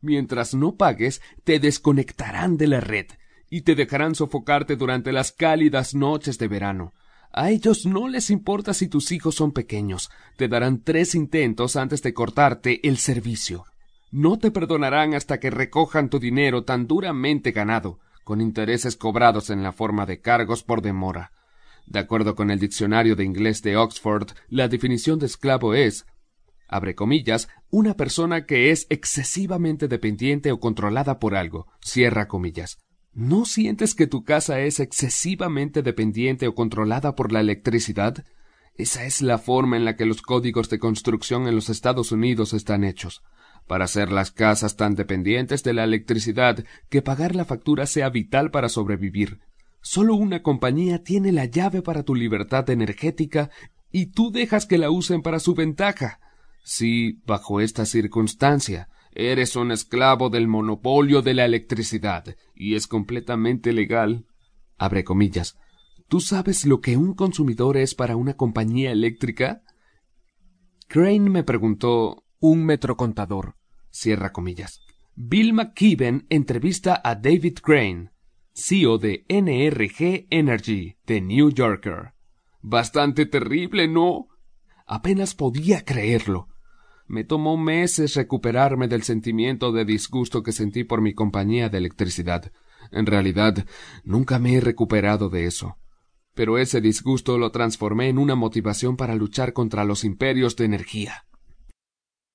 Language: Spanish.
Mientras no pagues, te desconectarán de la red y te dejarán sofocarte durante las cálidas noches de verano. A ellos no les importa si tus hijos son pequeños. Te darán tres intentos antes de cortarte el servicio. No te perdonarán hasta que recojan tu dinero tan duramente ganado, con intereses cobrados en la forma de cargos por demora. De acuerdo con el diccionario de inglés de Oxford, la definición de esclavo es abre comillas, una persona que es excesivamente dependiente o controlada por algo, cierra comillas. ¿No sientes que tu casa es excesivamente dependiente o controlada por la electricidad? Esa es la forma en la que los códigos de construcción en los Estados Unidos están hechos, para hacer las casas tan dependientes de la electricidad que pagar la factura sea vital para sobrevivir. Solo una compañía tiene la llave para tu libertad energética y tú dejas que la usen para su ventaja. Si, bajo esta circunstancia, eres un esclavo del monopolio de la electricidad y es completamente legal. Abre comillas. ¿Tú sabes lo que un consumidor es para una compañía eléctrica? Crane me preguntó un metrocontador. Cierra comillas. Bill McKibben entrevista a David Crane, CEO de NRG Energy, de New Yorker. Bastante terrible, ¿no? Apenas podía creerlo. Me tomó meses recuperarme del sentimiento de disgusto que sentí por mi compañía de electricidad. En realidad, nunca me he recuperado de eso. Pero ese disgusto lo transformé en una motivación para luchar contra los imperios de energía.